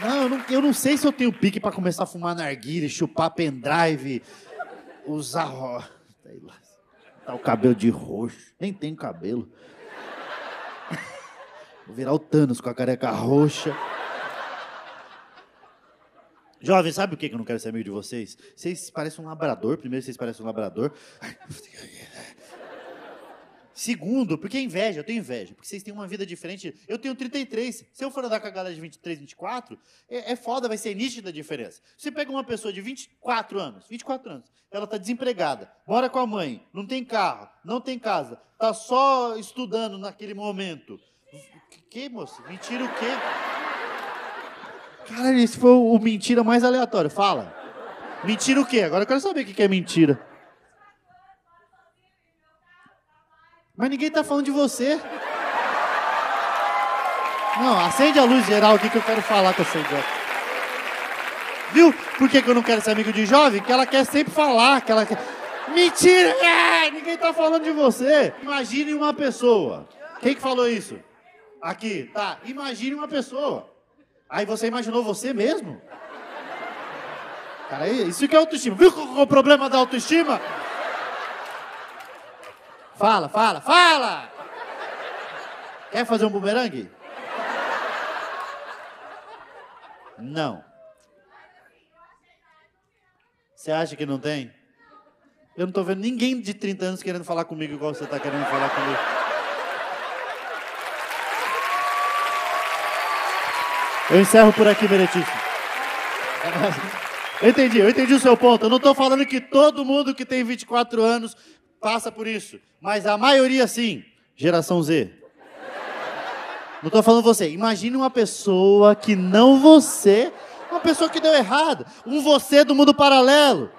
Não eu, não, eu não sei se eu tenho pique pra começar a fumar narguile, chupar pendrive, usar. Tá o cabelo de roxo. Nem tem cabelo. Vou virar o Thanos com a careca roxa. Jovem, sabe o que que eu não quero ser amigo de vocês? Vocês parecem um labrador. Primeiro, vocês parecem um labrador. Segundo, porque é inveja, eu tenho inveja. Porque vocês têm uma vida diferente. Eu tenho 33. Se eu for andar com a galera de 23, 24, é, é foda, vai ser nítida a diferença. Você pega uma pessoa de 24 anos, 24 anos, ela tá desempregada, mora com a mãe, não tem carro, não tem casa, tá só estudando naquele momento. Que, que moço? Mentira o quê? Cara, esse foi o, mentira mais aleatório. Fala. Mentira o quê? Agora eu quero saber o que é mentira. Mas ninguém tá falando de você. Não, acende a luz geral aqui que eu quero falar com essa idiota. Viu por que, que eu não quero ser amigo de jovem? Que ela quer sempre falar, que ela quer... Mentira! É, ninguém tá falando de você. Imagine uma pessoa. Quem que falou isso? Aqui, tá. Imagine uma pessoa. Aí você imaginou você mesmo? Cara, isso que é autoestima. Viu qual é o problema da autoestima? Fala, fala, fala! Quer fazer um bumerangue? Não. Você acha que não tem? Eu não tô vendo ninguém de 30 anos querendo falar comigo igual você tá querendo falar comigo. Eu encerro por aqui, Meretíssimo. Eu entendi, eu entendi o seu ponto. Eu não estou falando que todo mundo que tem 24 anos passa por isso, mas a maioria sim. Geração Z. Não estou falando você. Imagine uma pessoa que não você, uma pessoa que deu errado. Um você do mundo paralelo.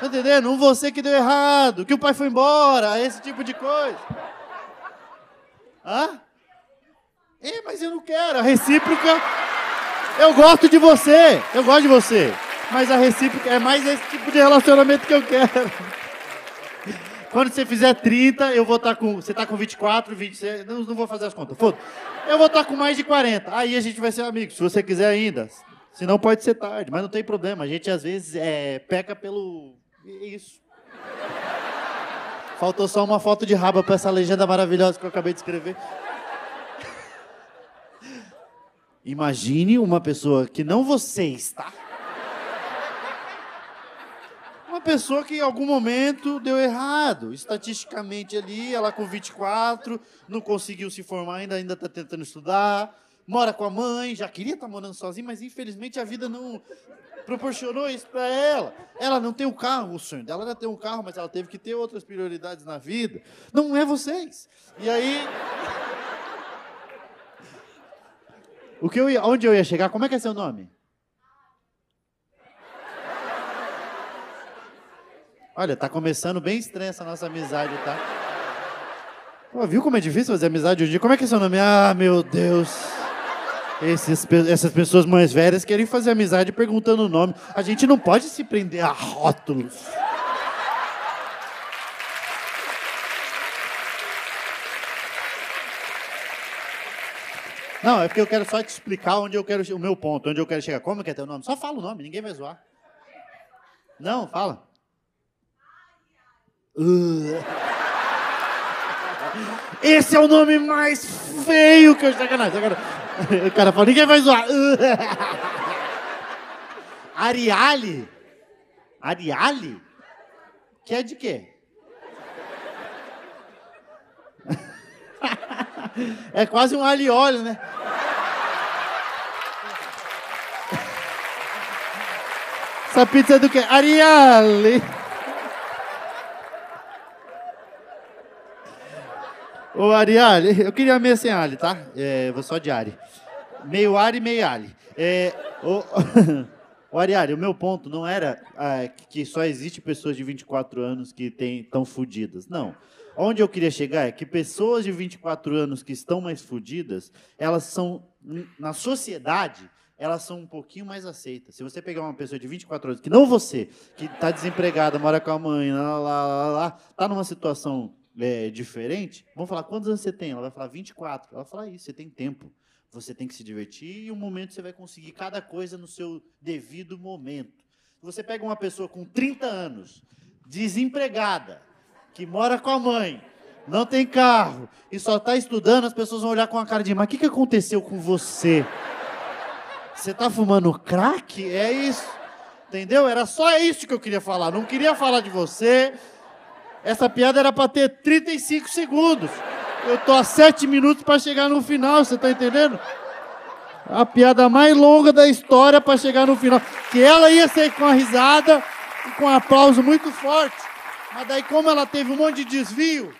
Tá entendendo? Um você que deu errado, que o pai foi embora, esse tipo de coisa. Hã? É, mas eu não quero. A recíproca. Eu gosto de você. Eu gosto de você. Mas a recíproca é mais esse tipo de relacionamento que eu quero. Quando você fizer 30, eu vou estar com. Você está com 24, 26. Não, não vou fazer as contas. Foda. Eu vou estar com mais de 40. Aí a gente vai ser amigo, se você quiser ainda. Se não, pode ser tarde, mas não tem problema. A gente às vezes é, peca pelo. Isso. Faltou só uma foto de raba para essa legenda maravilhosa que eu acabei de escrever. Imagine uma pessoa que não você está. Uma pessoa que em algum momento deu errado. Estatisticamente ali, ela com 24, não conseguiu se formar ainda, ainda está tentando estudar, mora com a mãe, já queria estar morando sozinha, mas infelizmente a vida não proporcionou isso para ela. Ela não tem um carro, o sonho dela era ter um carro, mas ela teve que ter outras prioridades na vida. Não é vocês. E aí. O que eu ia, onde eu ia chegar? Como é que é seu nome? Olha, tá começando bem estranha essa nossa amizade, tá? Pô, viu como é difícil fazer amizade hoje em dia? Como é que é seu nome? Ah, meu Deus. Esses essas pessoas mais velhas querem fazer amizade perguntando o nome. A gente não pode se prender a rótulos. Não, é porque eu quero só te explicar onde eu quero o meu ponto, onde eu quero chegar. Como que é teu nome? Só fala o nome, ninguém vai zoar. Não, fala. Uh. Esse é o nome mais feio que eu sacanagem. sacanagem. O cara fala, ninguém vai zoar. Uh. Ariale? Ariale? Que é de quê? É quase um óleo, né? Essa pizza é do quê? Ariale. Ô, Ariale, eu queria meia sem alho, tá? É, vou só de Ari. Meio Ari, meio Ali. É, ô, ô, o meu ponto não era ah, que só existe pessoas de 24 anos que estão fudidas. Não. Onde eu queria chegar é que pessoas de 24 anos que estão mais fudidas, elas são, na sociedade, elas são um pouquinho mais aceitas. Se você pegar uma pessoa de 24 anos, que não você, que está desempregada, mora com a mãe, lá, lá, lá, lá, tá numa situação é, diferente, vamos falar, quantos anos você tem? Ela vai falar 24. Ela vai falar isso, você tem tempo. Você tem que se divertir e um momento você vai conseguir cada coisa no seu devido momento. Você pega uma pessoa com 30 anos, desempregada, que mora com a mãe, não tem carro e só está estudando, as pessoas vão olhar com a cara de, mas o que, que aconteceu com você? Você está fumando crack? É isso. Entendeu? Era só isso que eu queria falar. Não queria falar de você. Essa piada era para ter 35 segundos. Eu tô a 7 minutos para chegar no final, você tá entendendo? A piada mais longa da história para chegar no final. Que ela ia ser com a risada e com um aplauso muito forte. Mas daí, como ela teve um monte de desvio,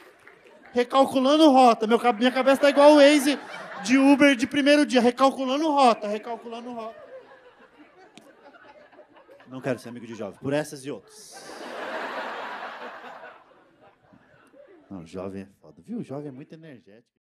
recalculando rota. Meu, minha cabeça tá igual o Waze de Uber de primeiro dia, recalculando rota, recalculando rota. Não quero ser amigo de jovem, por essas e outras. Não, jovem é foda. Viu? O jovem é muito energético.